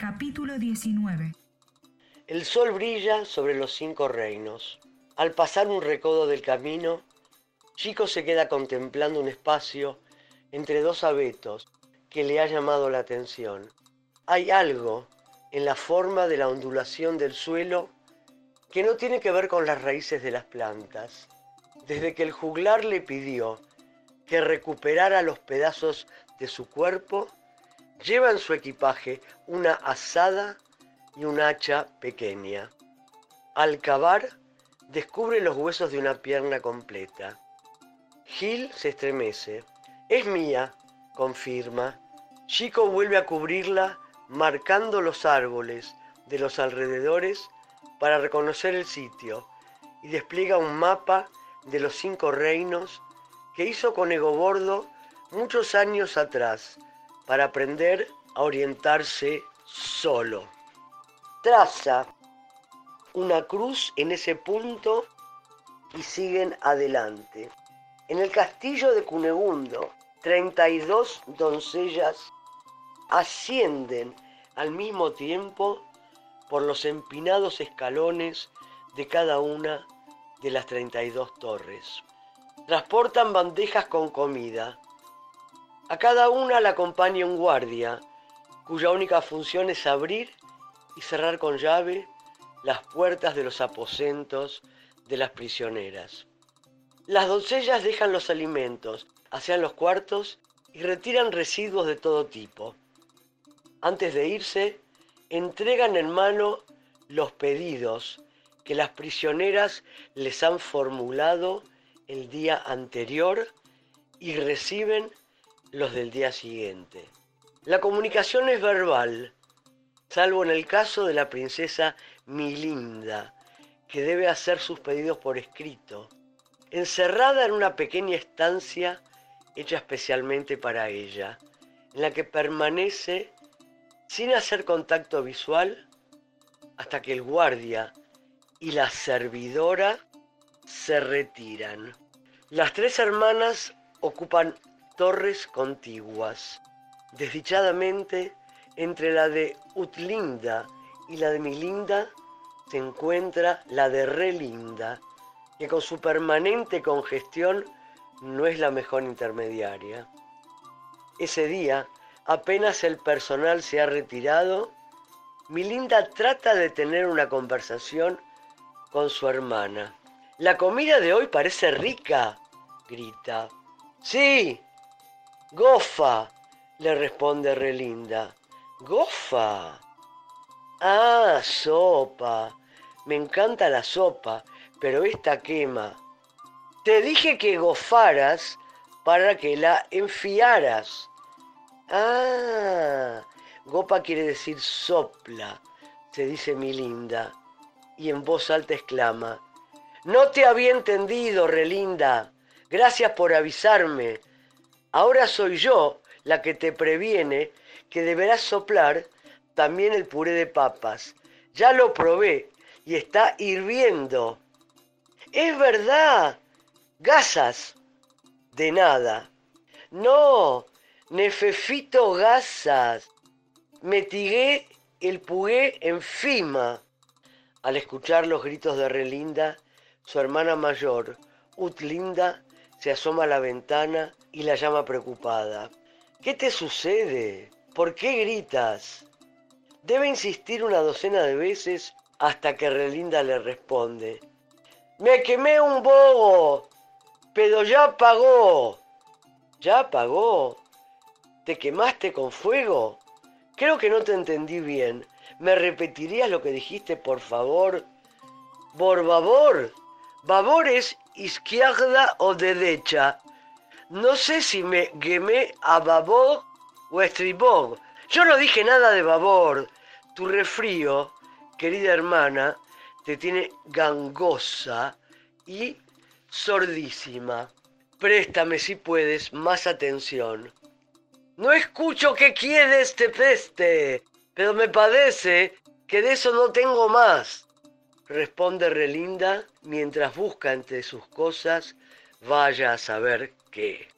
Capítulo 19 El sol brilla sobre los cinco reinos. Al pasar un recodo del camino, Chico se queda contemplando un espacio entre dos abetos que le ha llamado la atención. Hay algo en la forma de la ondulación del suelo que no tiene que ver con las raíces de las plantas. Desde que el juglar le pidió que recuperara los pedazos de su cuerpo, lleva en su equipaje una asada y un hacha pequeña. Al cavar, descubre los huesos de una pierna completa. Gil se estremece. Es mía, confirma. Chico vuelve a cubrirla marcando los árboles de los alrededores para reconocer el sitio y despliega un mapa de los cinco reinos que hizo con Egobordo muchos años atrás para aprender a orientarse solo. Traza una cruz en ese punto y siguen adelante. En el castillo de Cunegundo, 32 doncellas ascienden al mismo tiempo por los empinados escalones de cada una de las 32 torres. Transportan bandejas con comida. A cada una la acompaña un guardia, cuya única función es abrir y cerrar con llave las puertas de los aposentos de las prisioneras. Las doncellas dejan los alimentos, hacia los cuartos y retiran residuos de todo tipo. Antes de irse, entregan en mano los pedidos que las prisioneras les han formulado el día anterior y reciben los del día siguiente. La comunicación es verbal, salvo en el caso de la princesa Milinda, que debe hacer sus pedidos por escrito, encerrada en una pequeña estancia hecha especialmente para ella, en la que permanece sin hacer contacto visual hasta que el guardia y la servidora se retiran. Las tres hermanas ocupan torres contiguas. Desdichadamente, entre la de Utlinda y la de Milinda se encuentra la de Relinda, que con su permanente congestión no es la mejor intermediaria. Ese día, apenas el personal se ha retirado, Milinda trata de tener una conversación con su hermana. La comida de hoy parece rica, grita. Sí, gofa, le responde Relinda. Gofa. Ah, sopa. Me encanta la sopa, pero esta quema. Te dije que gofaras para que la enfiaras. Ah, gopa quiere decir sopla, se dice mi linda, y en voz alta exclama, no te había entendido, relinda, gracias por avisarme. Ahora soy yo la que te previene que deberás soplar también el puré de papas. Ya lo probé y está hirviendo. Es verdad, Gasas. De nada. No, nefefito gasas. Metigué el pugué fima. Al escuchar los gritos de Relinda, su hermana mayor, Utlinda, se asoma a la ventana y la llama preocupada. ¿Qué te sucede? ¿Por qué gritas? Debe insistir una docena de veces hasta que Relinda le responde. Me quemé un bobo pero ya pagó. ¿Ya pagó? ¿Te quemaste con fuego? Creo que no te entendí bien. ¿Me repetirías lo que dijiste, por favor? Por favor. Babor es izquierda o derecha. No sé si me quemé a babor o estribor. Yo no dije nada de babor. Tu refrío, querida hermana, te tiene gangosa y sordísima. Préstame si puedes más atención. No escucho que quieres te peste, pero me padece que de eso no tengo más. Responde Relinda mientras busca entre sus cosas, vaya a saber qué.